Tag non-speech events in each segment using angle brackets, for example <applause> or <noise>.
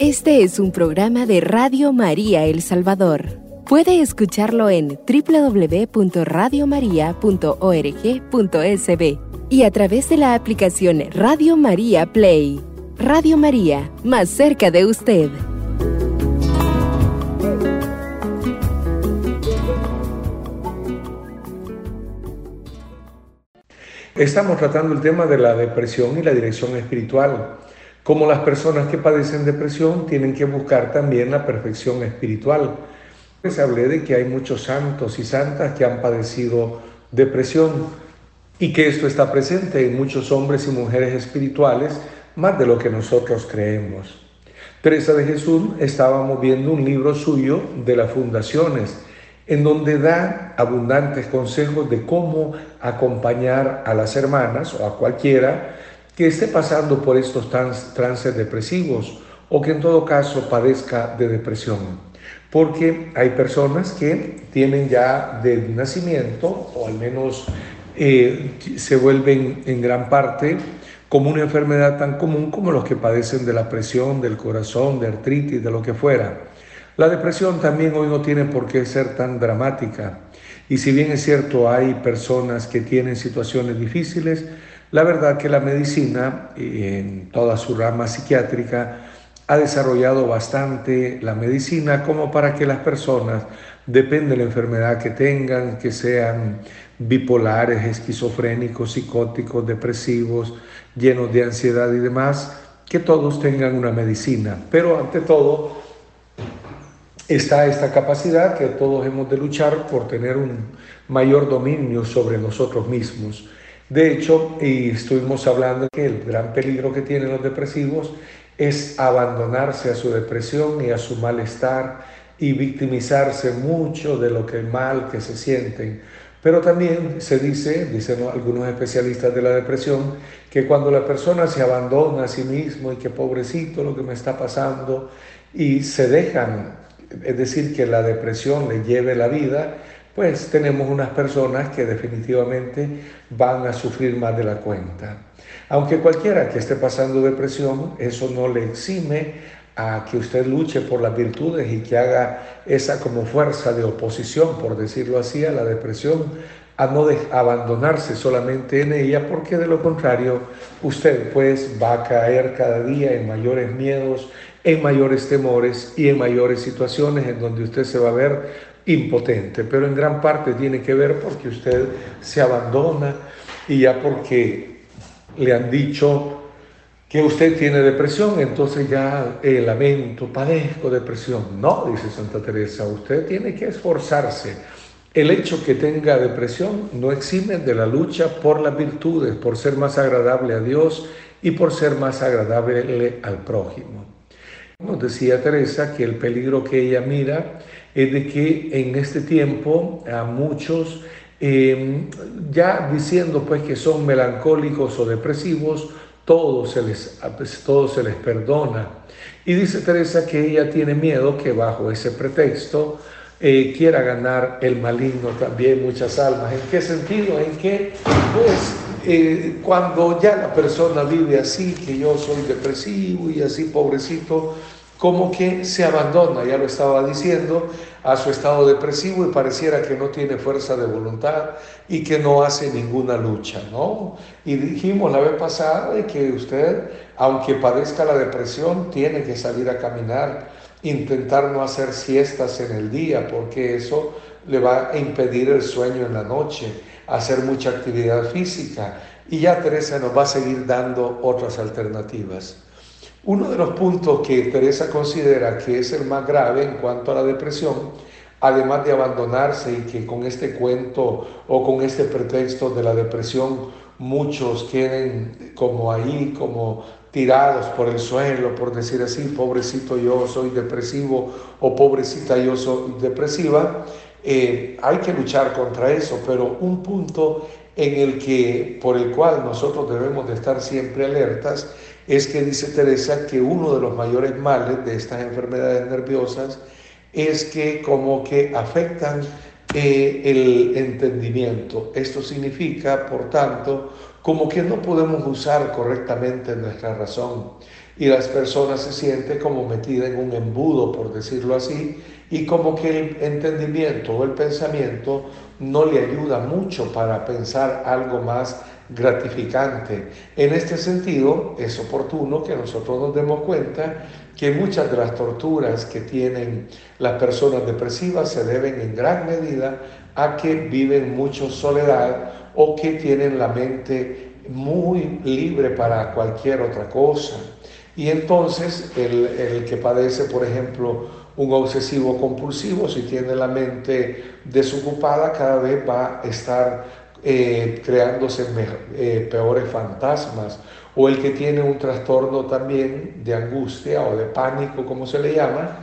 Este es un programa de Radio María El Salvador. Puede escucharlo en www.radiomaria.org.sb y a través de la aplicación Radio María Play. Radio María, más cerca de usted. Estamos tratando el tema de la depresión y la dirección espiritual como las personas que padecen depresión tienen que buscar también la perfección espiritual. Les hablé de que hay muchos santos y santas que han padecido depresión y que esto está presente en muchos hombres y mujeres espirituales más de lo que nosotros creemos. Teresa de Jesús estábamos viendo un libro suyo de las fundaciones en donde da abundantes consejos de cómo acompañar a las hermanas o a cualquiera que esté pasando por estos trances depresivos o que en todo caso padezca de depresión. Porque hay personas que tienen ya de nacimiento, o al menos eh, se vuelven en gran parte como una enfermedad tan común como los que padecen de la presión, del corazón, de artritis, de lo que fuera. La depresión también hoy no tiene por qué ser tan dramática. Y si bien es cierto, hay personas que tienen situaciones difíciles, la verdad que la medicina, en toda su rama psiquiátrica, ha desarrollado bastante la medicina como para que las personas, depende de la enfermedad que tengan, que sean bipolares, esquizofrénicos, psicóticos, depresivos, llenos de ansiedad y demás, que todos tengan una medicina. Pero ante todo está esta capacidad que todos hemos de luchar por tener un mayor dominio sobre nosotros mismos. De hecho, y estuvimos hablando que el gran peligro que tienen los depresivos es abandonarse a su depresión y a su malestar y victimizarse mucho de lo que mal que se sienten. Pero también se dice, dicen algunos especialistas de la depresión, que cuando la persona se abandona a sí mismo y que pobrecito lo que me está pasando y se dejan, es decir, que la depresión le lleve la vida, pues tenemos unas personas que definitivamente van a sufrir más de la cuenta. Aunque cualquiera que esté pasando depresión, eso no le exime a que usted luche por las virtudes y que haga esa como fuerza de oposición, por decirlo así, a la depresión, a no abandonarse solamente en ella, porque de lo contrario usted pues va a caer cada día en mayores miedos, en mayores temores y en mayores situaciones en donde usted se va a ver impotente, pero en gran parte tiene que ver porque usted se abandona y ya porque le han dicho que usted tiene depresión, entonces ya eh, lamento, padezco depresión. No, dice Santa Teresa, usted tiene que esforzarse. El hecho que tenga depresión no exime de la lucha por las virtudes, por ser más agradable a Dios y por ser más agradable al prójimo. Nos decía Teresa que el peligro que ella mira es de que en este tiempo a muchos, em, ya diciendo pues que son melancólicos o depresivos, todo se, les, todo se les perdona. Y dice Teresa que ella tiene miedo que bajo ese pretexto eh, quiera ganar el maligno también muchas almas. ¿En qué sentido? En que, pues, eh, cuando ya la persona vive así, que yo soy depresivo y así pobrecito, como que se abandona, ya lo estaba diciendo, a su estado depresivo y pareciera que no tiene fuerza de voluntad y que no hace ninguna lucha, ¿no? Y dijimos la vez pasada de que usted, aunque padezca la depresión, tiene que salir a caminar, intentar no hacer siestas en el día, porque eso le va a impedir el sueño en la noche, hacer mucha actividad física. Y ya Teresa nos va a seguir dando otras alternativas. Uno de los puntos que Teresa considera que es el más grave en cuanto a la depresión, además de abandonarse y que con este cuento o con este pretexto de la depresión muchos queden como ahí, como tirados por el suelo, por decir así, pobrecito yo soy depresivo o pobrecita yo soy depresiva, eh, hay que luchar contra eso, pero un punto en el que, por el cual nosotros debemos de estar siempre alertas, es que dice Teresa que uno de los mayores males de estas enfermedades nerviosas es que como que afectan eh, el entendimiento. Esto significa, por tanto, como que no podemos usar correctamente nuestra razón. y las personas se sienten como metidas en un embudo, por decirlo así, y como que el entendimiento o el pensamiento no le ayuda mucho para pensar algo más gratificante. En este sentido, es oportuno que nosotros nos demos cuenta que muchas de las torturas que tienen las personas depresivas se deben en gran medida a que viven mucho soledad o que tienen la mente muy libre para cualquier otra cosa. Y entonces el, el que padece, por ejemplo, un obsesivo compulsivo, si tiene la mente desocupada, cada vez va a estar eh, creándose eh, peores fantasmas, o el que tiene un trastorno también de angustia o de pánico, como se le llama,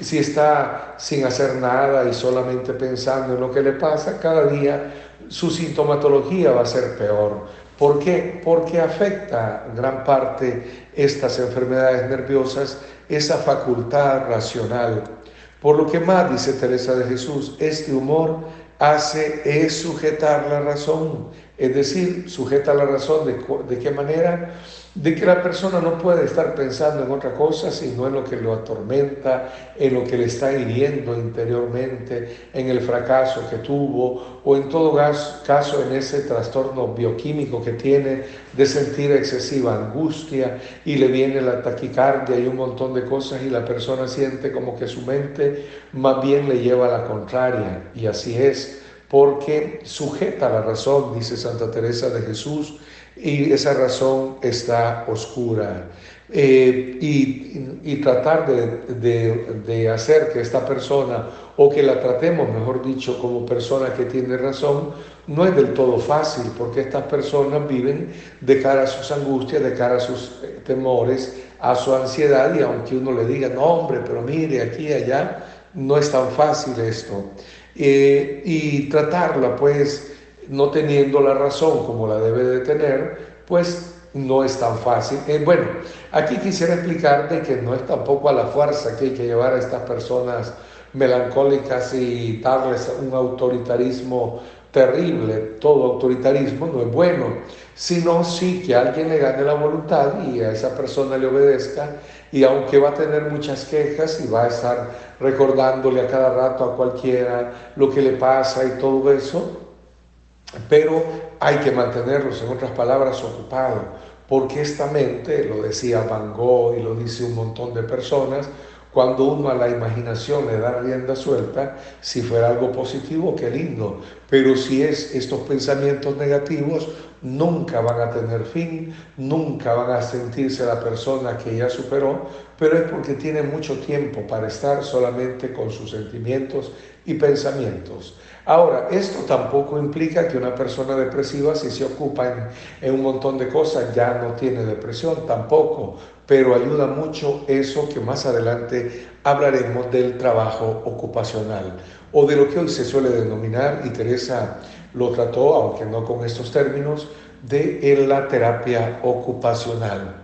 si está sin hacer nada y solamente pensando en lo que le pasa, cada día su sintomatología va a ser peor. ¿Por qué? Porque afecta gran parte estas enfermedades nerviosas esa facultad racional. Por lo que más, dice Teresa de Jesús, este humor hace es sujetar la razón, es decir, sujeta la razón de, de qué manera de que la persona no puede estar pensando en otra cosa sino en lo que lo atormenta, en lo que le está hiriendo interiormente, en el fracaso que tuvo o en todo caso en ese trastorno bioquímico que tiene de sentir excesiva angustia y le viene la taquicardia y un montón de cosas y la persona siente como que su mente más bien le lleva a la contraria. Y así es porque sujeta la razón, dice Santa Teresa de Jesús, y esa razón está oscura. Eh, y, tratar de, hacer que esta persona, o que la tratemos, mejor dicho, como persona que tiene razón, no es del todo fácil, porque estas personas viven de cara a sus angustias, de cara a sus eh, temores, a su ansiedad, y aunque uno le diga, no hombre, pero mire, aquí y allá, no es tan fácil esto. Eh, y tratarla, pues, no teniendo la razón como la debe de tener, pues no es tan fácil. Eh, bueno, aquí quisiera explicar de que no es tampoco a la fuerza que hay que llevar a estas personas melancólicas y darles un autoritarismo terrible. Todo autoritarismo no es bueno, sino sí que alguien le gane la voluntad y a esa persona le obedezca y aunque va a tener muchas quejas y va a estar recordándole a cada rato a cualquiera lo que le pasa y todo eso, pero hay que mantenerlos, en otras palabras, ocupados, porque esta mente, lo decía Van Gogh y lo dice un montón de personas, cuando uno a la imaginación le da rienda suelta, si fuera algo positivo, qué lindo, pero si es estos pensamientos negativos, nunca van a tener fin, nunca van a sentirse la persona que ya superó, pero es porque tiene mucho tiempo para estar solamente con sus sentimientos y pensamientos. Ahora, esto tampoco implica que una persona depresiva, si se ocupa en, un montón de cosas, ya no tiene depresión, tampoco, pero ayuda mucho eso que más adelante hablaremos del trabajo ocupacional o de lo que hoy se suele denominar, y Teresa lo trató, aunque no con estos términos, de la terapia ocupacional.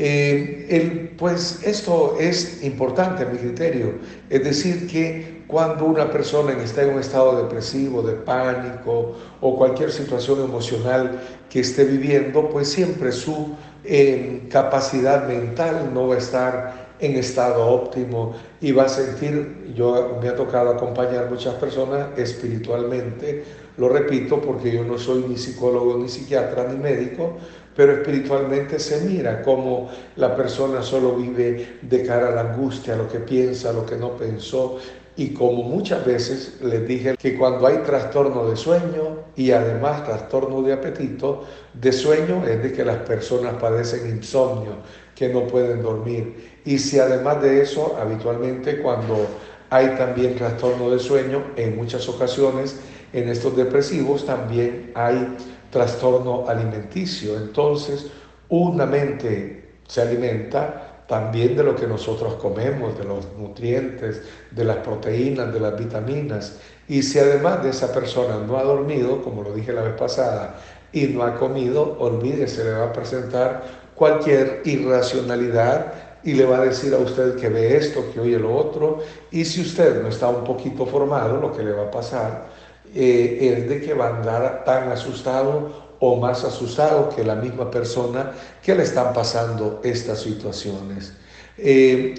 Eh, pues esto es importante a mi criterio, es decir, que cuando una persona está en un estado depresivo, de pánico o cualquier situación emocional que esté viviendo, pues siempre su eh, capacidad mental no va a estar en estado óptimo y va a sentir, yo me ha tocado acompañar muchas personas espiritualmente, lo repito porque yo no soy ni psicólogo, ni psiquiatra, ni médico, pero espiritualmente se mira como la persona solo vive de cara a la angustia, lo que piensa, lo que no pensó. Y como muchas veces les dije que cuando hay trastorno de sueño y además trastorno de apetito, de sueño es de que las personas padecen insomnio, que no pueden dormir. Y si además de eso, habitualmente cuando hay también trastorno de sueño, en muchas ocasiones en estos depresivos también hay trastorno alimenticio. Entonces, una mente se alimenta también de lo que nosotros comemos, de los nutrientes, de las proteínas, de las vitaminas. Y si además de esa persona no ha dormido, como lo dije la vez pasada, y no ha comido, olvídese, le va a presentar cualquier irracionalidad y le va a decir a usted que ve esto, que oye lo otro. Y si usted no está un poquito formado, lo que le va a pasar eh, es de que va a andar tan asustado o más asustado que la misma persona que le están pasando estas situaciones. Eh,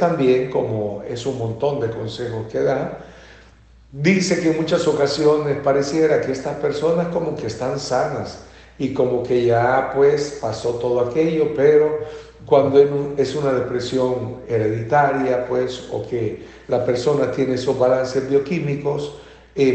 también, como es un montón de consejos que da, dice que en muchas ocasiones pareciera que estas personas como que están sanas y como que ya pues pasó todo aquello, pero cuando es una depresión hereditaria, pues, o que la persona tiene esos balances bioquímicos,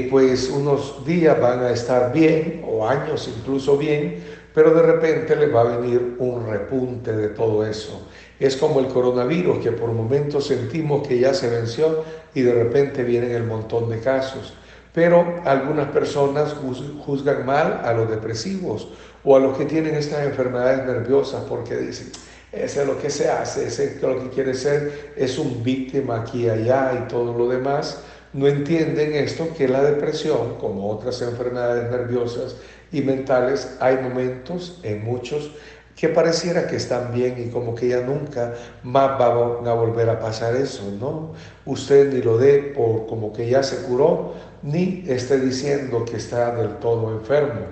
pues unos días van a estar bien, o años incluso bien, pero de repente le va a venir un repunte de todo eso. Es como el coronavirus, que por momentos sentimos que ya se venció y de repente vienen el montón de casos. Pero algunas personas juzgan mal a los depresivos o a los que tienen estas enfermedades nerviosas porque dicen, ese es lo que se hace, ese es lo que quiere ser, es un víctima aquí y allá y todo lo demás. No entienden esto, que la depresión, como otras enfermedades nerviosas y mentales, hay momentos en muchos que pareciera que están bien y como que ya nunca más va a volver a pasar eso, ¿no? Usted ni lo dé por como que ya se curó, ni esté diciendo que está del todo enfermo,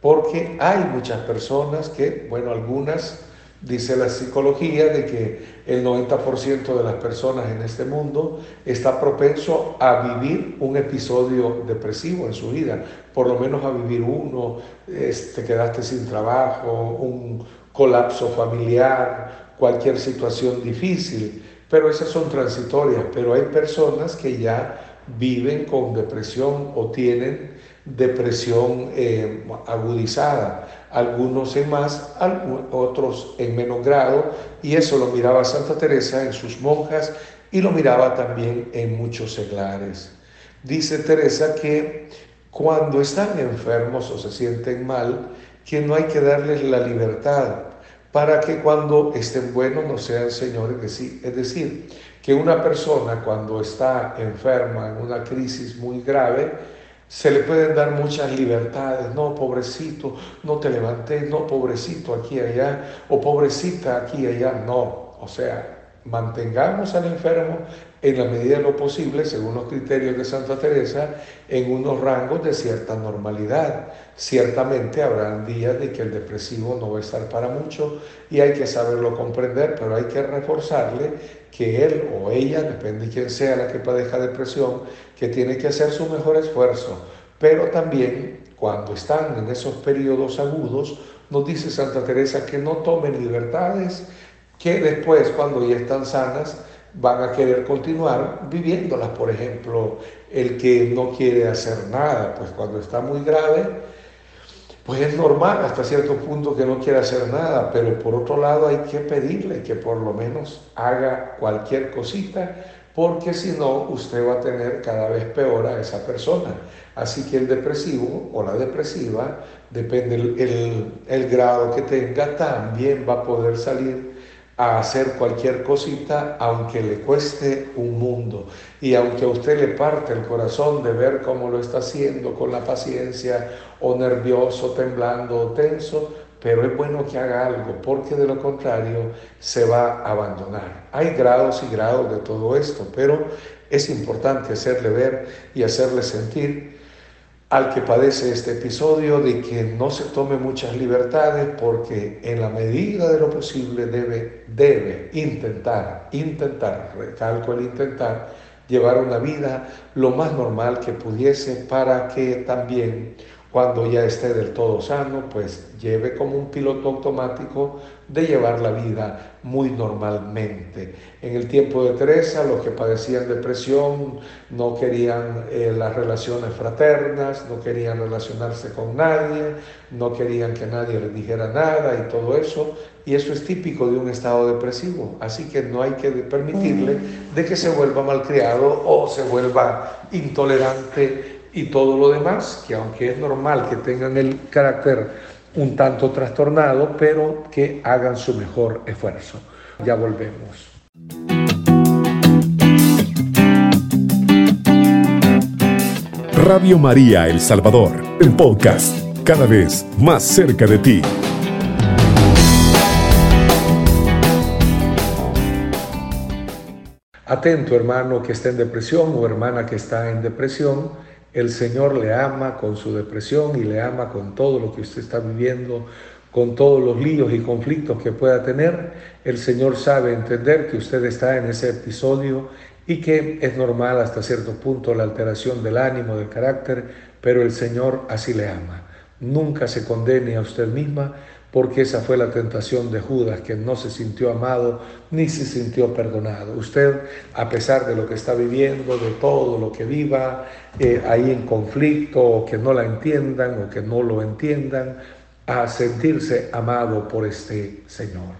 porque hay muchas personas que, bueno, algunas Dice la psicología de que el 90% de las personas en este mundo está propenso a vivir un episodio depresivo en su vida, por lo menos a vivir uno, te quedaste sin trabajo, un colapso familiar, cualquier situación difícil, pero esas son transitorias, pero hay personas que ya viven con depresión o tienen depresión eh, agudizada, algunos en más, otros en menos grado, y eso lo miraba Santa Teresa en sus monjas y lo miraba también en muchos seglares. Dice Teresa que cuando están enfermos o se sienten mal, que no hay que darles la libertad para que cuando estén buenos no sean señores. Es decir, que una persona cuando está enferma en una crisis muy grave, se le pueden dar muchas libertades, no, pobrecito, no te levantes, no, pobrecito, aquí y allá, o pobrecita, aquí y allá, no. O sea, mantengamos al enfermo en la medida de lo posible, según los criterios de Santa Teresa, en unos rangos de cierta normalidad. Ciertamente habrán días de que el depresivo no va a estar para mucho y hay que saberlo comprender, pero hay que reforzarle que él o ella, depende de quién sea la que padezca depresión, que tiene que hacer su mejor esfuerzo. Pero también cuando están en esos periodos agudos, nos dice Santa Teresa que no tomen libertades, que después, cuando ya están sanas, van a querer continuar viviéndolas. Por ejemplo, el que no quiere hacer nada, pues cuando está muy grave, pues es normal hasta cierto punto que no quiera hacer nada, pero por otro lado hay que pedirle que por lo menos haga cualquier cosita, porque si no, usted va a tener cada vez peor a esa persona. Así que el depresivo o la depresiva, depende el, el grado que tenga, también va a poder salir a hacer cualquier cosita, aunque le cueste un mundo. Y aunque a usted le parte el corazón de ver cómo lo está haciendo con la paciencia, o nervioso, temblando, o tenso, pero es bueno que haga algo, porque de lo contrario se va a abandonar. Hay grados y grados de todo esto, pero es importante hacerle ver y hacerle sentir al que padece este episodio de que no se tome muchas libertades porque en la medida de lo posible debe, debe intentar, intentar, recalco el intentar, llevar una vida lo más normal que pudiese para que también cuando ya esté del todo sano, pues lleve como un piloto automático de llevar la vida muy normalmente. En el tiempo de Teresa, los que padecían depresión no querían eh, las relaciones fraternas, no querían relacionarse con nadie, no querían que nadie les dijera nada y todo eso. Y eso es típico de un estado depresivo. Así que no hay que permitirle de que se vuelva malcriado o se vuelva intolerante y todo lo demás, que aunque es normal que tengan el carácter un tanto trastornado, pero que hagan su mejor esfuerzo. Ya volvemos. Radio María El Salvador, el podcast, cada vez más cerca de ti. Atento hermano que está en depresión o hermana que está en depresión El Señor le ama con su depresión y le ama con todo lo que usted está viviendo, con todos los líos y conflictos que pueda tener. El Señor sabe entender que usted está en ese episodio y que es normal hasta cierto punto la alteración del ánimo, del carácter, pero el Señor así le ama. Nunca se condene a usted misma porque esa fue la tentación de Judas, que no se sintió amado ni se sintió perdonado. Usted, a pesar de lo que está viviendo, de todo lo que viva, eh, ahí en conflicto, o que no la entiendan o que no lo entiendan, a sentirse amado por este Señor.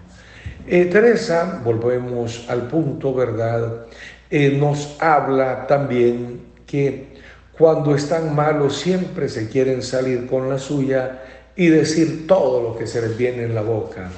Eh, Teresa, volvemos al punto, ¿verdad? Eh, nos habla también que cuando están malos siempre se quieren salir con la suya y decir todo lo que se les viene en la boca.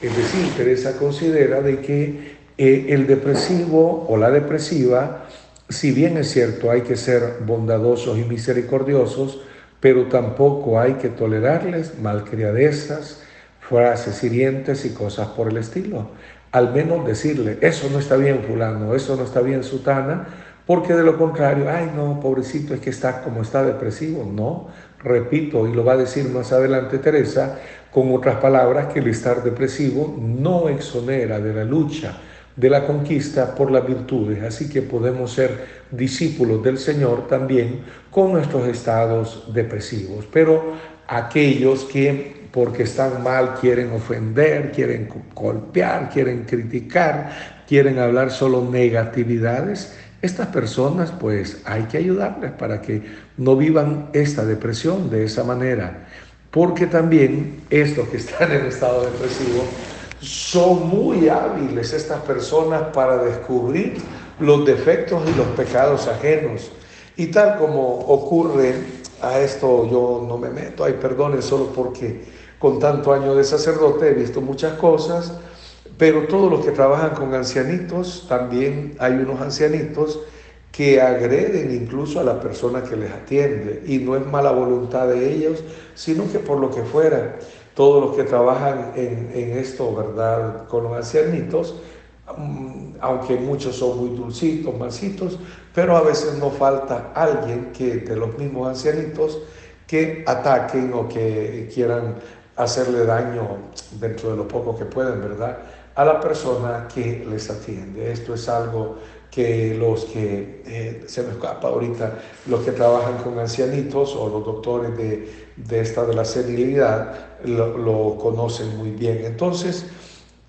Es decir, Teresa considera de que eh, el depresivo o la depresiva, si bien es cierto hay que ser bondadosos y misericordiosos, pero tampoco hay que tolerarles malcriadezas, frases hirientes y cosas por el estilo. Al menos decirle, eso no está bien fulano, eso no está bien sutana, porque de lo contrario, ay no, pobrecito, es que está como está depresivo. No, repito, y lo va a decir más adelante Teresa, con otras palabras, que el estar depresivo no exonera de la lucha, de la conquista por las virtudes. Así que podemos ser discípulos del Señor también con nuestros estados depresivos. Pero aquellos que porque están mal quieren ofender, quieren golpear, quieren criticar, quieren hablar solo negatividades, estas personas pues hay que ayudarles para que no vivan esta depresión de esa manera, porque también estos que están en estado depresivo son muy hábiles estas personas para descubrir los defectos y los pecados ajenos. Y tal como ocurre, a esto yo no me meto, hay perdones solo porque con tanto año de sacerdote he visto muchas cosas, pero todos los que trabajan con ancianitos, también hay unos ancianitos que agreden incluso a la persona que les atiende. Y no es mala voluntad de ellos, sino que por lo que fuera, todos los que trabajan en, esto, ¿verdad? Con los ancianitos, mm, aunque muchos son muy dulcitos, mansitos, pero a veces no falta alguien que de los mismos ancianitos que ataquen o que quieran hacerle daño dentro de lo poco que pueden, ¿verdad? A la persona que les atiende. Esto es algo que los que, eh, se me escapa ahorita, los que trabajan con ancianitos o los doctores de, de esta de la senilidad lo, lo, conocen muy bien. Entonces,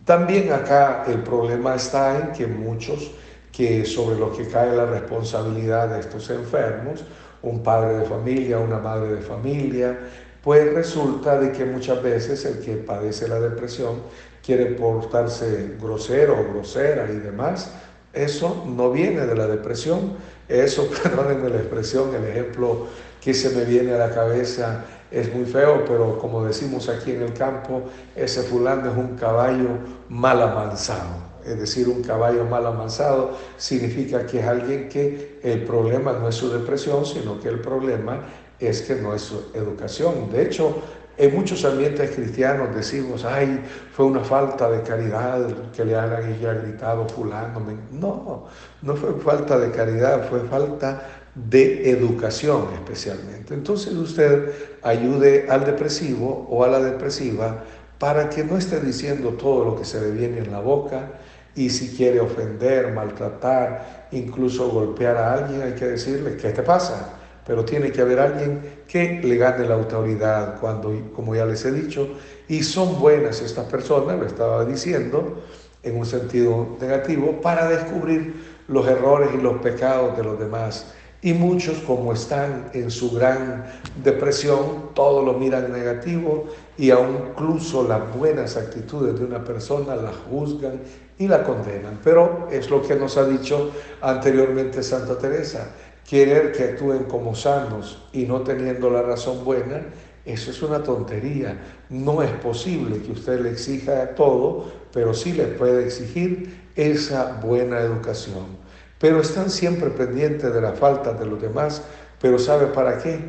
también acá el problema está en que muchos que sobre los que cae la responsabilidad de estos enfermos, un padre de familia, una madre de familia, pues resulta de que muchas veces el que padece la depresión quiere portarse grosero o grosera y demás. Eso no viene de la depresión. Eso, <laughs> perdónenme la expresión, el ejemplo que se me viene a la cabeza es muy feo, pero como decimos aquí en el campo, ese fulano es un caballo mal amansado. Es decir, un caballo mal amansado significa que es alguien que el problema no es su depresión, sino que el problema es que no es su educación. De hecho, en muchos ambientes cristianos decimos, ay, fue una falta de caridad que le hagan y ya gritado fulano. No, no fue falta de caridad, fue falta de educación especialmente. Entonces usted ayude al depresivo o a la depresiva para que no esté diciendo todo lo que se le viene en la boca y si quiere ofender, maltratar, incluso golpear a alguien, hay que decirle, ¿qué te pasa? Pero tiene que haber alguien que le gane la autoridad cuando, como ya les he dicho, y son buenas estas personas, lo estaba diciendo, en un sentido negativo, para descubrir los errores y los pecados de los demás. Y muchos, como están en su gran depresión, todo lo miran negativo y aún incluso las buenas actitudes de una persona las juzgan y la condenan. Pero es lo que nos ha dicho anteriormente Santa Teresa querer que actúen como sanos y no teniendo la razón buena, eso es una tontería. No es posible que usted le exija todo, pero sí le puede exigir esa buena educación. Pero están siempre pendientes de la falta de los demás, pero ¿sabe para qué?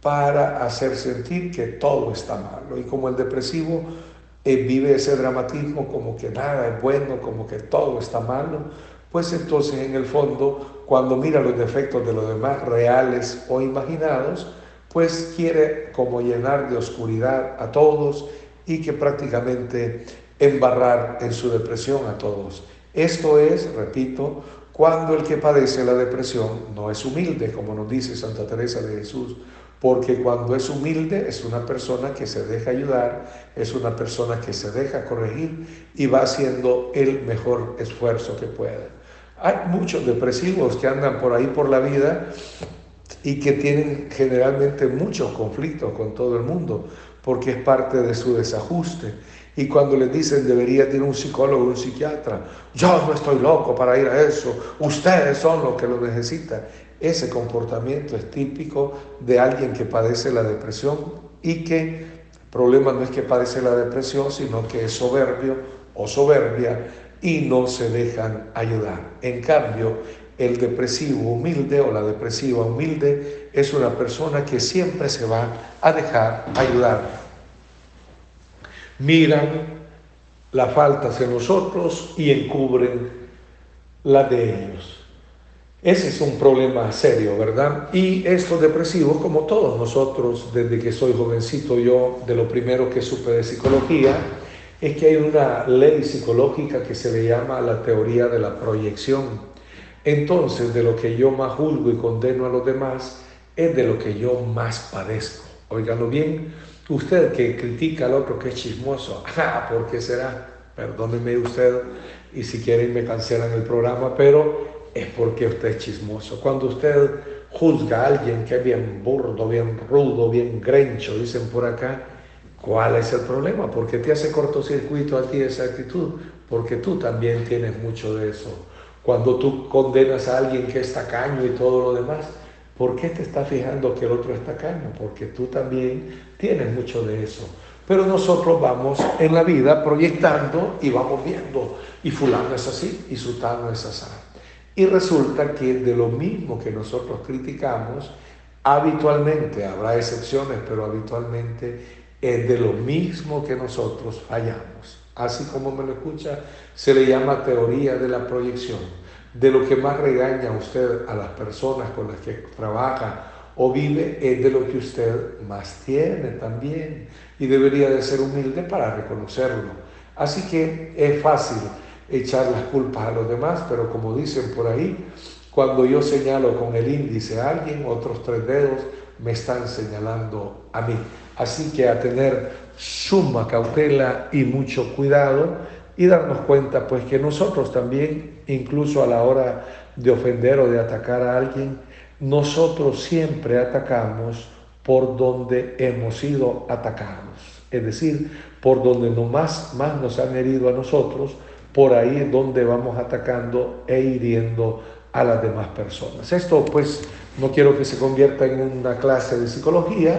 Para hacer sentir que todo está malo. Y como el depresivo eh, vive ese dramatismo como que nada es bueno, como que todo está malo, pues entonces en el fondo, cuando mira los defectos de los demás, reales o imaginados, pues quiere como llenar de oscuridad a todos y que prácticamente embarrar en su depresión a todos. Esto es, repito, cuando el que padece la depresión no es humilde, como nos dice Santa Teresa de Jesús, porque cuando es humilde es una persona que se deja ayudar, es una persona que se deja corregir y va haciendo el mejor esfuerzo que pueda. Hay muchos depresivos que andan por ahí por la vida y que tienen generalmente muchos conflictos con todo el mundo, porque es parte de su desajuste. Y cuando les dicen debería tener un psicólogo, un psiquiatra, yo no estoy loco para ir a eso, ustedes son los que lo necesitan. Ese comportamiento es típico de alguien que padece la depresión y que el problema no es que padece la depresión, sino que es soberbio o soberbia y no se dejan ayudar. En cambio, el depresivo humilde o la depresiva humilde es una persona que siempre se va a dejar ayudar miran las faltas en nosotros y encubren las de ellos. Ese es un problema serio, ¿verdad? Y estos depresivos, como todos nosotros, desde que soy jovencito yo, de lo primero que supe de psicología, es que hay una ley psicológica que se le llama la teoría de la proyección. Entonces, de lo que yo más juzgo y condeno a los demás, es de lo que yo más padezco. Óiganlo bien, Usted que critica al otro que es chismoso, <laughs> ah, ¿por qué será? Perdóneme usted y si quieren me cancelan el programa, pero es porque usted es chismoso. Cuando usted juzga a alguien que es bien burdo, bien rudo, bien grencho, dicen por acá, ¿cuál es el problema? ¿Por qué te hace cortocircuito a ti esa actitud? Porque tú también tienes mucho de eso. Cuando tú condenas a alguien que es tacaño y todo lo demás, ¿Por qué te estás fijando que el otro está tacaño? Porque tú también tienes mucho de eso. Pero nosotros vamos en la vida proyectando y vamos viendo, y fulano es así, y sultano es así. Y resulta que de lo mismo que nosotros criticamos, habitualmente, habrá excepciones, pero habitualmente es de lo mismo que nosotros fallamos. Así como me lo escucha, se le llama teoría de la proyección de lo que más regaña a usted a las personas con las que trabaja o vive es de lo que usted más tiene también y debería de ser humilde para reconocerlo. Así que es fácil echar las culpas a los demás, pero como dicen por ahí, cuando yo señalo con el índice a alguien, otros tres dedos me están señalando a mí. Así que a tener suma cautela y mucho cuidado y darnos cuenta pues que nosotros también, incluso a la hora de ofender o de atacar a alguien, nosotros siempre atacamos por donde hemos sido atacados. Es decir, por donde no más, más nos han herido a nosotros, por ahí es donde vamos atacando e hiriendo a las demás personas. Esto pues no quiero que se convierta en una clase de psicología,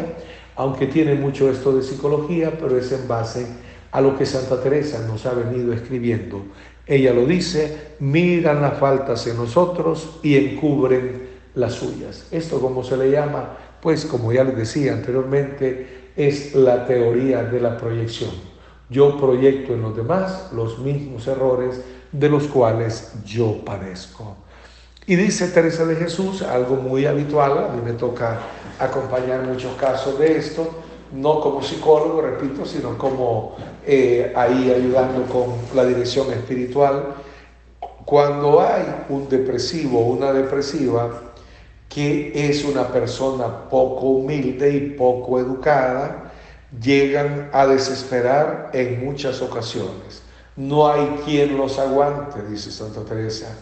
aunque tiene mucho esto de psicología, pero es en base a lo que Santa Teresa nos ha venido escribiendo. Ella lo dice, miran las faltas en nosotros y encubren las suyas. Esto como se le llama, pues como ya les decía anteriormente, es la teoría de la proyección. Yo proyecto en los demás los mismos errores de los cuales yo padezco. Y dice Teresa de Jesús, algo muy habitual, a mí me toca acompañar muchos casos de esto, no como psicólogo, repito, sino como eh, ahí ayudando con la dirección espiritual. Cuando hay un depresivo o una depresiva que es una persona poco humilde y poco educada, llegan a desesperar en muchas ocasiones. No hay quien los aguante, dice Santa Teresa.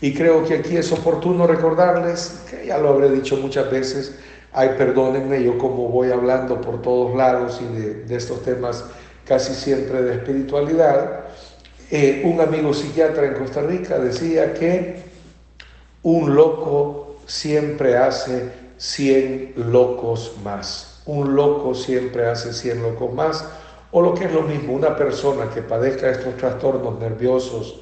Y creo que aquí es oportuno recordarles, que ya lo habré dicho muchas veces, Ay, perdónenme, yo como voy hablando por todos lados y de, estos temas casi siempre de espiritualidad, eh, un amigo psiquiatra en Costa Rica decía que un loco siempre hace 100 locos más. Un loco siempre hace 100 locos más. O lo que es lo mismo, una persona que padezca estos trastornos nerviosos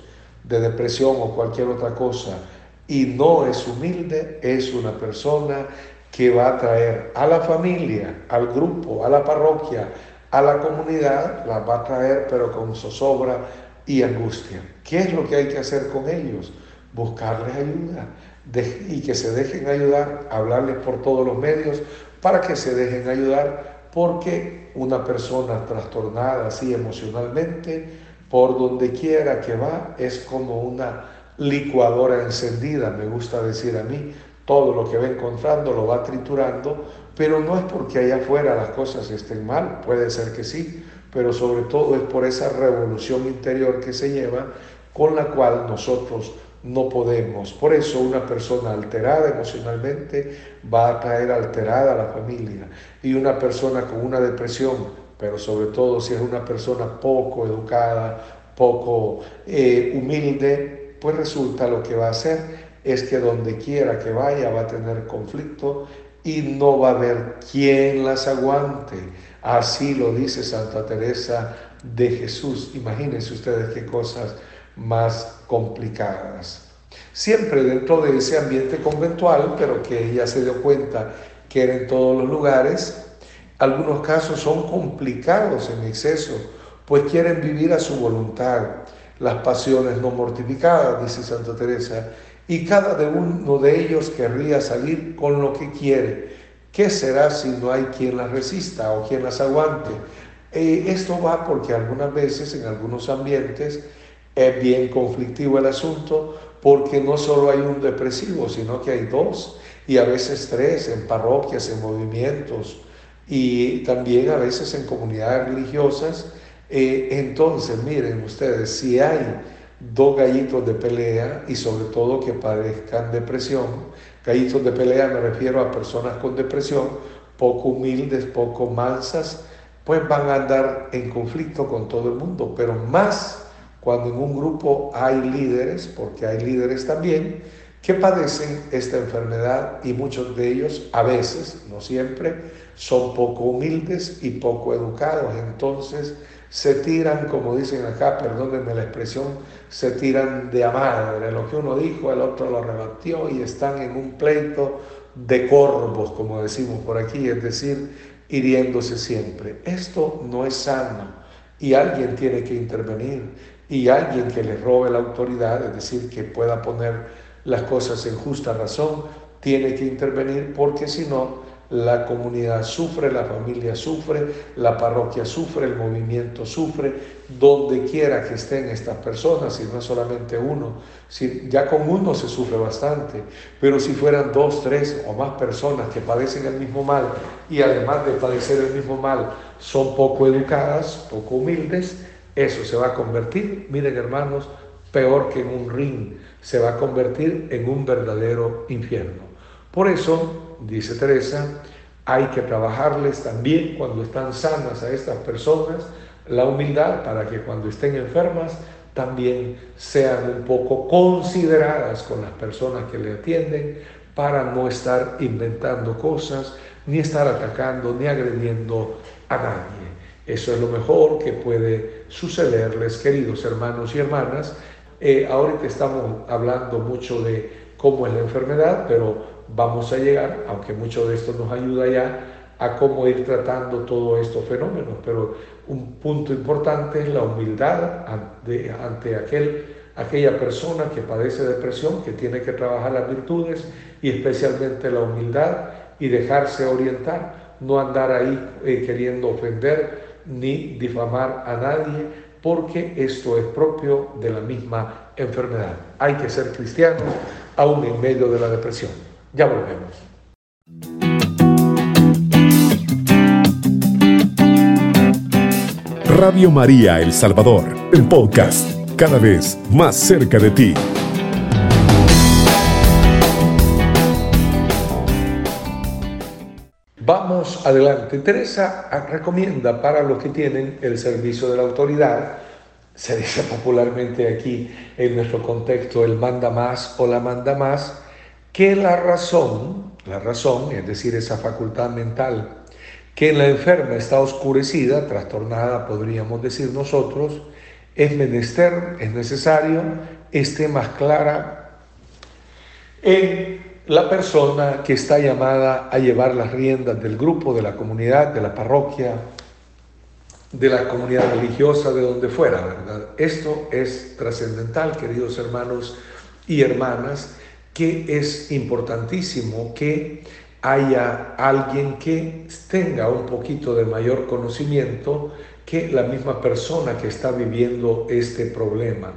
de depresión o cualquier otra cosa y no es humilde, es una persona que va a traer a la familia, al grupo, a la parroquia, a la comunidad, las va a traer pero con zozobra y angustia. ¿Qué es lo que hay que hacer con ellos? buscarles ayuda y que se dejen ayudar, hablarles por todos los medios para que se dejen ayudar, porque una persona trastornada así emocionalmente, por donde quiera que va, es como una licuadora encendida, me gusta decir a mí, todo lo que va encontrando lo va triturando, pero no es porque allá afuera las cosas estén mal, puede ser que sí, pero sobre todo es por esa revolución interior que se lleva con la cual nosotros no podemos. Por eso una persona alterada emocionalmente va a traer alterada a la familia y una persona con una depresión, pero sobre todo si es una persona poco educada, poco eh, humilde, pues resulta lo que va a hacer es que donde quiera que vaya va a tener conflicto y no va a haber quien las aguante. Así lo dice Santa Teresa de Jesús. Imagínense ustedes qué cosas más complicadas. Siempre dentro de ese ambiente conventual, pero que ella se dio cuenta que era en todos los lugares, algunos casos son complicados en exceso, pues quieren vivir a su voluntad, las pasiones no mortificadas, dice Santa Teresa, y cada uno de ellos querría salir con lo que quiere. ¿Qué será si no hay quien las resista o quien las aguante? Eh, esto va porque algunas veces en algunos ambientes es bien conflictivo el asunto porque no solo hay un depresivo, sino que hay dos y a veces tres en parroquias, en movimientos y también a veces en comunidades religiosas. Eh, entonces, miren ustedes, si hay dos gallitos de pelea y sobre todo que padezcan depresión. Gallitos de pelea me refiero a personas con depresión, poco humildes, poco mansas, pues van a andar en conflicto con todo el mundo, pero más cuando en un grupo hay líderes, porque hay líderes también, que padecen esta enfermedad y muchos de ellos, a veces, no siempre, son poco humildes y poco educados. Entonces, se tiran, como dicen acá, perdónenme la expresión, se tiran de a madre. Lo que uno dijo, el otro lo rebatió y están en un pleito de corvos, como decimos por aquí, es decir, hiriéndose siempre. Esto no es sano y alguien tiene que intervenir y alguien que le robe la autoridad, es decir, que pueda poner las cosas en justa razón, tiene que intervenir porque si no, la comunidad sufre, la familia sufre, la parroquia sufre, el movimiento sufre, donde quiera que estén estas personas, y no solamente uno, si, ya con uno se sufre bastante, pero si fueran dos, tres o más personas que padecen el mismo mal y además de padecer el mismo mal son poco educadas, poco humildes, eso se va a convertir, miren hermanos, peor que en un ring, se va a convertir en un verdadero infierno. Por eso, dice Teresa, hay que trabajarles también cuando están sanas a estas personas la humildad para que cuando estén enfermas también sean un poco consideradas con las personas que le atienden para no estar inventando cosas, ni estar atacando, ni agrediendo a nadie. Eso es lo mejor que puede sucederles, queridos hermanos y hermanas. Eh, ahorita estamos hablando mucho de cómo es la enfermedad, pero vamos a llegar, aunque mucho de esto nos ayuda ya, a cómo ir tratando todos estos fenómenos. Pero un punto importante es la humildad ante, aquel, aquella persona que padece depresión, que tiene que trabajar las virtudes y especialmente la humildad y dejarse orientar, no andar ahí eh, queriendo ofender ni difamar a nadie, porque esto es propio de la misma enfermedad. Hay que ser cristianos aún en medio de la depresión. Ya volvemos. Radio María El Salvador, el podcast, cada vez más cerca de ti. Vamos adelante. Teresa recomienda para los que tienen el servicio de la autoridad, se dice popularmente aquí en nuestro contexto el manda más o la manda más, que la razón, la razón, es decir, esa facultad mental que en la enferma está oscurecida, trastornada, podríamos decir nosotros, es menester, es necesario, esté más clara en la persona que está llamada a llevar las riendas del grupo, de la comunidad, de la parroquia, de la comunidad religiosa, de donde fuera, ¿verdad? Esto es trascendental, queridos hermanos y hermanas que es importantísimo que haya alguien que tenga un poquito de mayor conocimiento que la misma persona que está viviendo este problema.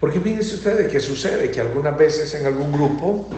Porque fíjense ustedes que sucede que algunas veces en algún grupo,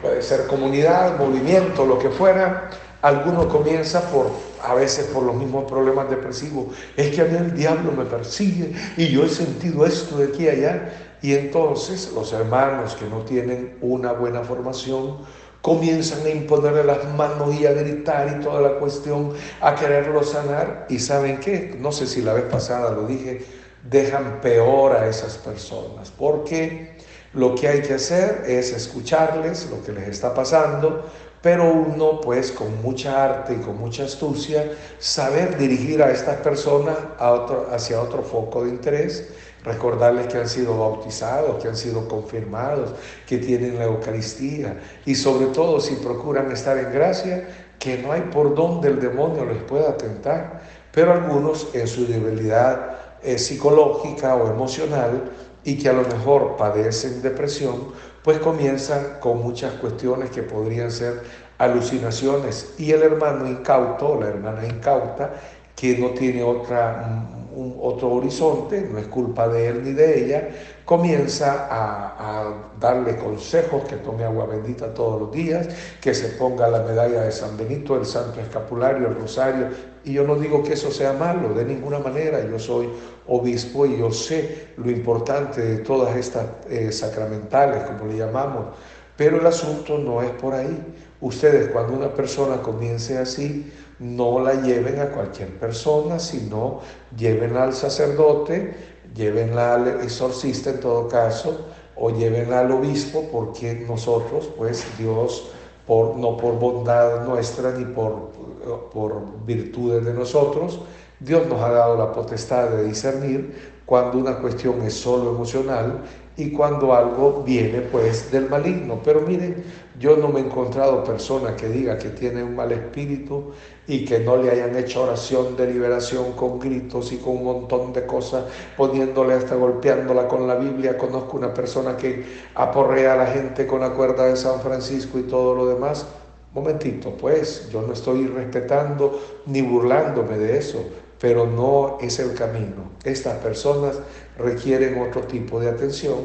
puede ser comunidad, movimiento, lo que fuera, alguno comienza por, a veces por los mismos problemas depresivos. Es que a mí el diablo me persigue y yo he sentido esto de aquí y allá. Y entonces los hermanos que no tienen una buena formación, comienzan a imponerle las manos y a gritar y toda la cuestión, a quererlo sanar. Y saben qué, no sé si la vez pasada lo dije, dejan peor a esas personas, porque lo que hay que hacer es escucharles lo que les está pasando, pero uno pues con mucha arte y con mucha astucia saber dirigir a estas personas hacia otro foco de interés recordarles que han sido bautizados, que han sido confirmados, que tienen la Eucaristía. Y sobre todo si procuran estar en gracia, que no hay por donde el demonio les pueda tentar, pero algunos en su debilidad eh, psicológica o emocional y que a lo mejor padecen depresión, pues comienzan con muchas cuestiones que podrían ser alucinaciones. Y el hermano incauto, la hermana incauta, que no tiene otra un, otro horizonte, no es culpa de él ni de ella, comienza a, darle consejos, que tome agua bendita todos los días, que se ponga la medalla de San Benito, el santo escapulario, el rosario, y yo no digo que eso sea malo, de ninguna manera, yo soy obispo y yo sé lo importante de todas estas eh, sacramentales, como le llamamos, pero el asunto no es por ahí. Ustedes cuando una persona comience así, no la lleven a cualquier persona, sino llévenla al sacerdote, llévenla al exorcista en todo caso, o llévenla al obispo, porque nosotros, pues Dios, no por bondad nuestra ni por, por virtudes de nosotros, Dios nos ha dado la potestad de discernir cuando una cuestión es solo emocional y cuando algo viene pues del maligno. Pero miren, yo no me he encontrado persona que diga que tiene un mal espíritu y que no le hayan hecho oración de liberación con gritos y con un montón de cosas, poniéndole hasta golpeándola con la Biblia. Conozco una persona que aporrea a la gente con la cuerda de San Francisco y todo lo demás. Momentito, pues yo no estoy respetando ni burlándome de eso, pero no es el camino. Estas personas requieren otro tipo de atención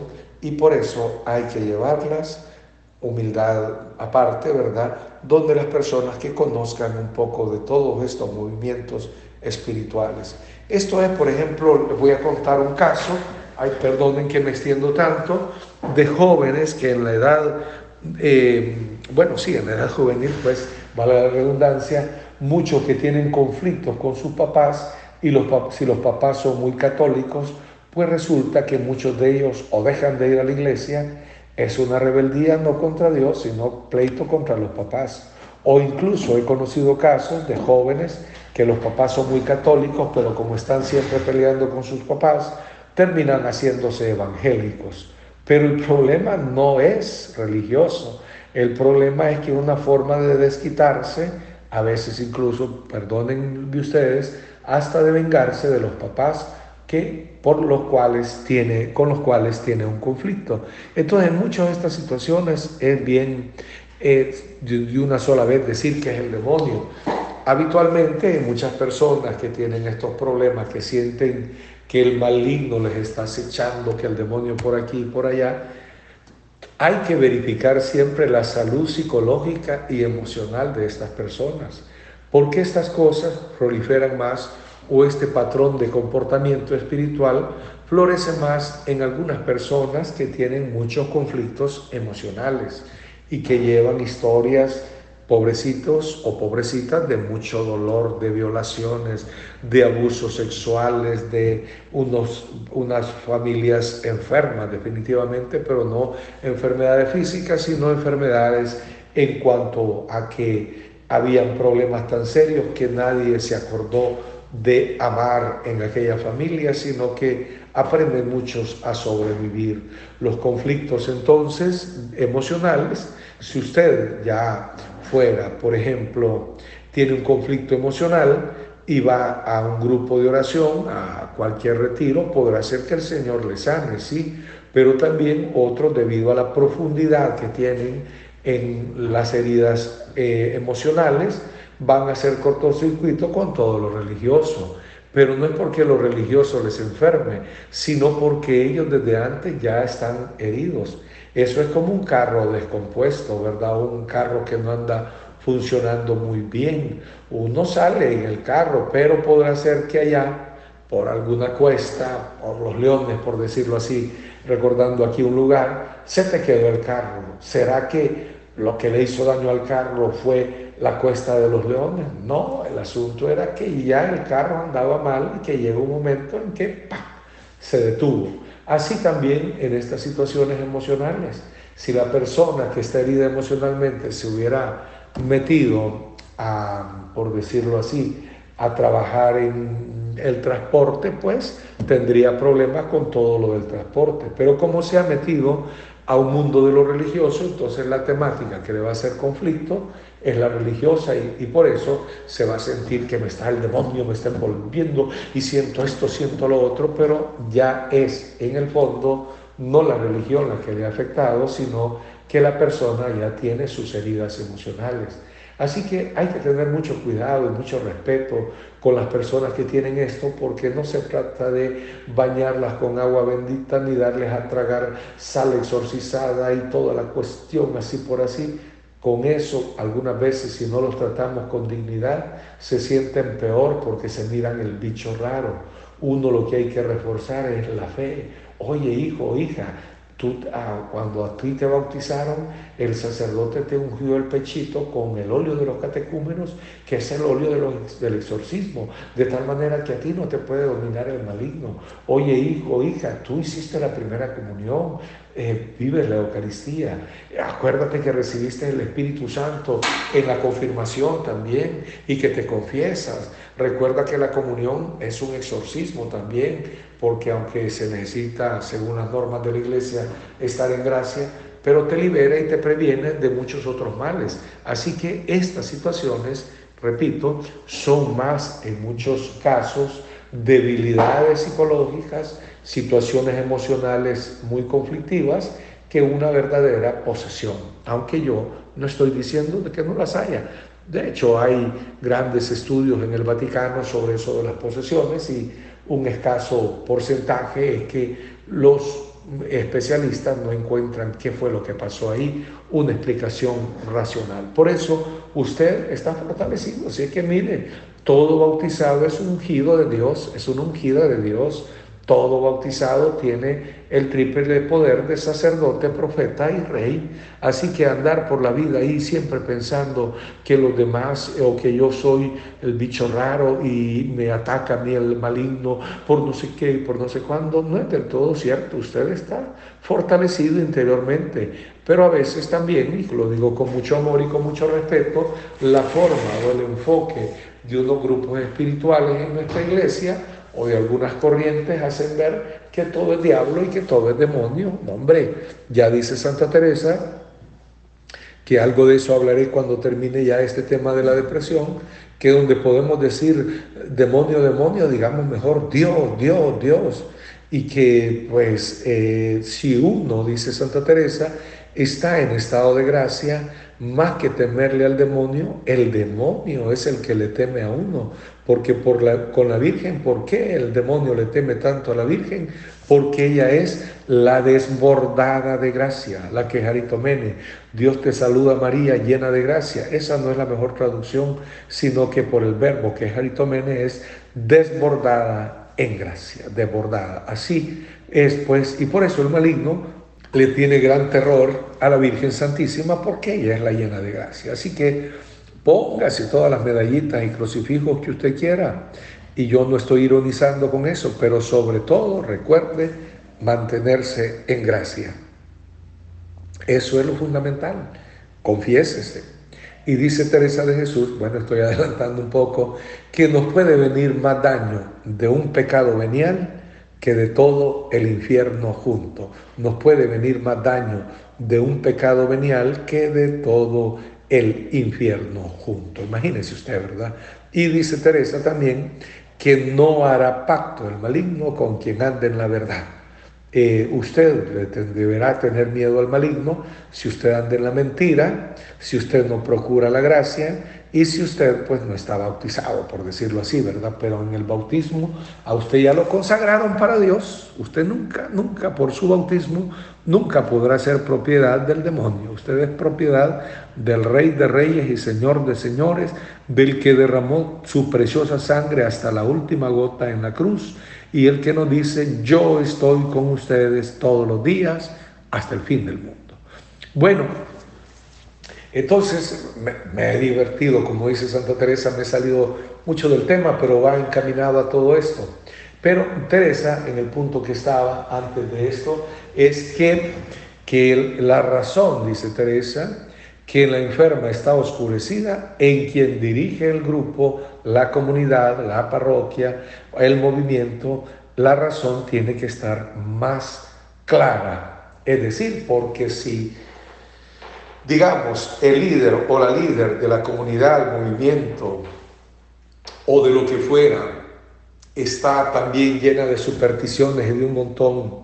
y por eso hay que llevarlas, humildad aparte, ¿verdad? Donde las personas que conozcan un poco de todos estos movimientos espirituales. Esto es, por ejemplo, les voy a contar un caso, ay, perdonen que me extiendo tanto, de jóvenes que en la edad, eh, bueno, sí, en la edad juvenil, pues, vale la redundancia, muchos que tienen conflictos con sus papás y los, si los papás son muy católicos, pues resulta que muchos de ellos o dejan de ir a la iglesia, es una rebeldía no contra Dios, sino pleito contra los papás. O incluso he conocido casos de jóvenes que los papás son muy católicos, pero como están siempre peleando con sus papás, terminan haciéndose evangélicos. Pero el problema no es religioso, el problema es que una forma de desquitarse, a veces incluso, perdonen de ustedes, hasta de vengarse de los papás que, por los cuales tiene, con los cuales tiene un conflicto. Entonces, en muchas de estas situaciones es bien de una sola vez decir que es el demonio. Habitualmente, muchas personas que tienen estos problemas, que sienten que el maligno les está acechando, que el demonio por aquí y por allá, hay que verificar siempre la salud psicológica y emocional de estas personas, porque estas cosas proliferan más o este patrón de comportamiento espiritual florece más en algunas personas que tienen muchos conflictos emocionales y que llevan historias pobrecitos o pobrecitas de mucho dolor, de violaciones, de abusos sexuales, de unos, unas familias enfermas definitivamente, pero no enfermedades físicas, sino enfermedades en cuanto a que habían problemas tan serios que nadie se acordó de amar en aquella familia, sino que aprenden muchos a sobrevivir. Los conflictos entonces emocionales, si usted ya fuera, por ejemplo, tiene un conflicto emocional y va a un grupo de oración, a cualquier retiro, podrá ser que el Señor le sane, sí, pero también otros debido a la profundidad que tienen en las heridas eh, emocionales, van a hacer cortocircuito con todo lo religioso. Pero no es porque lo religioso les enferme, sino porque ellos desde antes ya están heridos. Eso es como un carro descompuesto, ¿verdad? Un carro que no anda funcionando muy bien. Uno sale en el carro, pero podrá ser que allá, por alguna cuesta, por los leones, por decirlo así, recordando aquí un lugar, se te quedó el carro. ¿Será que lo que le hizo daño al carro fue la cuesta de los leones? No, el asunto era que ya el carro andaba mal y que llegó un momento en que se detuvo. Así también en estas situaciones emocionales. Si la persona que está herida emocionalmente se hubiera metido a, por decirlo así, a trabajar en el transporte, pues tendría problemas con todo lo del transporte. Pero como se ha metido a un mundo de lo religioso, entonces la temática que le va a hacer conflicto es la religiosa y, por eso se va a sentir que me está el demonio, me está envolviendo y siento esto, siento lo otro, pero ya es en el fondo no la religión la que le ha afectado, sino que la persona ya tiene sus heridas emocionales. Así que hay que tener mucho cuidado y mucho respeto con las personas que tienen esto, porque no se trata de bañarlas con agua bendita ni darles a tragar sal exorcizada y toda la cuestión así por así. Con eso, algunas veces, si no los tratamos con dignidad, se sienten peor porque se miran el bicho raro. Uno lo que hay que reforzar es la fe. Oye, hijo, o Ah, cuando a ti te bautizaron, el sacerdote te ungió el pechito con el óleo de los catecúmenos, que es el óleo del exorcismo, de tal manera que a ti no te puede dominar el maligno. Oye, hijo, hija, tú hiciste la primera comunión, eh, vives la Eucaristía. Acuérdate que recibiste el Espíritu Santo en la confirmación también y que te confiesas. Recuerda que la comunión es un exorcismo también porque aunque se necesita, según las normas de la iglesia, estar en gracia, pero te libera y te previene de muchos otros males. Así que estas situaciones, repito, son más en muchos casos debilidades psicológicas, situaciones emocionales muy conflictivas, que una verdadera posesión, aunque yo no estoy diciendo de que no las haya. De hecho, hay grandes estudios en el Vaticano sobre eso de las posesiones y un escaso porcentaje es que los especialistas no encuentran qué fue lo que pasó ahí, una explicación racional. Por eso usted está fortalecido. Así que mire, todo bautizado es un ungido de Dios, es una ungida de Dios. Todo bautizado tiene el triple poder de sacerdote, profeta y rey. Así que andar por la vida ahí siempre pensando que los demás o que yo soy el bicho raro y me ataca a mí el maligno por no sé qué y por no sé cuándo, no es del todo cierto. Usted está fortalecido interiormente. Pero a veces también, y lo digo con mucho amor y con mucho respeto, la forma o el enfoque de unos grupos espirituales en nuestra iglesia o de algunas corrientes hacen ver que todo es diablo y que todo es demonio. No, hombre, ya dice Santa Teresa que algo de eso hablaré cuando termine ya este tema de la depresión, que donde podemos decir demonio, demonio, digamos mejor Dios, Dios, Dios. Y que pues eh, si uno, dice Santa Teresa, está en estado de gracia, más que temerle al demonio, el demonio es el que le teme a uno. Porque por la, con la Virgen, ¿por qué el demonio le teme tanto a la Virgen? Porque ella es la desbordada de gracia, la que Jaritomene. Dios te saluda María, llena de gracia. Esa no es la mejor traducción, sino que por el verbo que Jaritomene es desbordada en gracia, desbordada. Así es pues, y por eso el maligno le tiene gran terror a la Virgen Santísima porque ella es la llena de gracia. Así que póngase todas las medallitas y crucifijos que usted quiera. Y yo no estoy ironizando con eso, pero sobre todo recuerde mantenerse en gracia. Eso es lo fundamental. Confiésese. Y dice Teresa de Jesús, bueno, estoy <laughs> adelantando un poco, que nos puede venir más daño de un pecado venial que de todo el infierno junto. Nos puede venir más daño de un pecado venial que de todo el infierno junto. Imagínese usted, ¿verdad? Y dice Teresa también que no hará pacto el maligno con quien ande en la verdad. Eh, usted deberá tener miedo al maligno si usted anda en la mentira, si usted no procura la gracia y si usted pues no está bautizado, por decirlo así, ¿verdad? Pero en el bautismo a usted ya lo consagraron para Dios. Usted nunca, nunca por su bautismo, nunca podrá ser propiedad del demonio. Usted es propiedad del Rey de Reyes y Señor de Señores, del que derramó su preciosa sangre hasta la última gota en la cruz y el que nos dice, yo estoy con ustedes todos los días hasta el fin del mundo. Bueno, entonces me, he divertido, como dice Santa Teresa, me he salido mucho del tema, pero va encaminado a todo esto. Pero Teresa, en el punto que estaba antes de esto, es que, que la razón, dice Teresa, que la enferma está oscurecida en quien dirige el grupo, la comunidad, la parroquia, el movimiento, la razón tiene que estar más clara. Es decir, porque si digamos, el líder o la líder de la comunidad, el movimiento o de lo que fuera, está también llena de supersticiones y de un montón,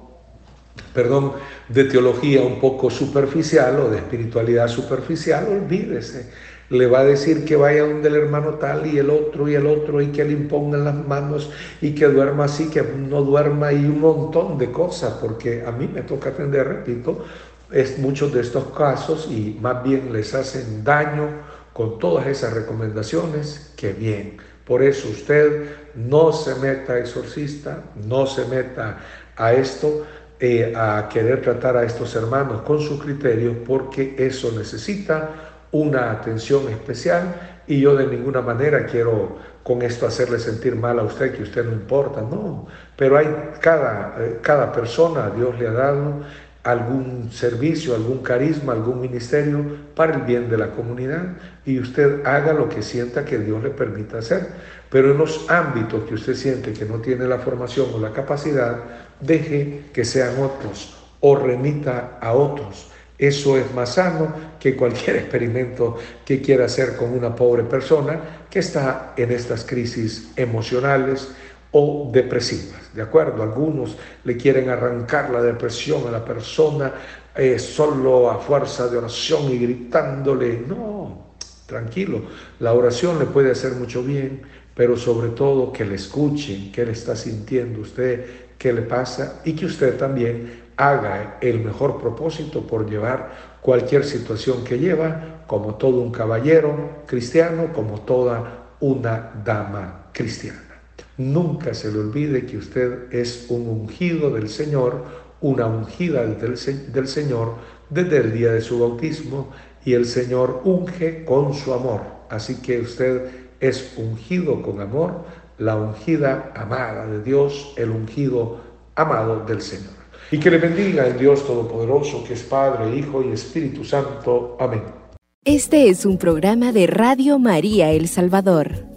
perdón, de teología un poco superficial o de espiritualidad superficial, olvídese. Le va a decir que vaya donde el hermano tal y el otro y el otro y que le impongan las manos y que duerma así, que no duerma y un montón de cosas, porque a mí me toca atender, repito, es muchos de estos casos y más bien les hacen daño con todas esas recomendaciones que bien. Por eso usted no se meta exorcista, no se meta a esto, eh, a querer tratar a estos hermanos con su criterio, porque eso necesita una atención especial y yo de ninguna manera quiero con esto hacerle sentir mal a usted que usted no importa, no, pero hay cada, eh, cada persona, Dios le ha dado algún servicio, algún carisma, algún ministerio para el bien de la comunidad y usted haga lo que sienta que Dios le permita hacer. Pero en los ámbitos que usted siente que no tiene la formación o la capacidad, deje que sean otros o remita a otros. Eso es más sano que cualquier <laughs> experimento que quiera hacer con una pobre persona que está en estas crisis emocionales, o depresivas. ¿De acuerdo? Algunos le quieren arrancar la depresión a la persona eh, solo a fuerza de oración y gritándole. No, tranquilo, la oración le puede hacer mucho bien, pero sobre todo que le escuchen qué le está sintiendo usted, qué le pasa y que usted también haga el mejor propósito por llevar cualquier situación que lleva, como todo un caballero cristiano, como toda una dama cristiana. Nunca se le olvide que usted es un ungido del Señor, una ungida del, Señor desde el día de su bautismo y el Señor unge con su amor. Así que usted es ungido con amor, la ungida amada de Dios, el ungido amado del Señor. Y que le bendiga el Dios Todopoderoso, que es Padre, Hijo y Espíritu Santo. Amén. Este es un programa de Radio María El Salvador.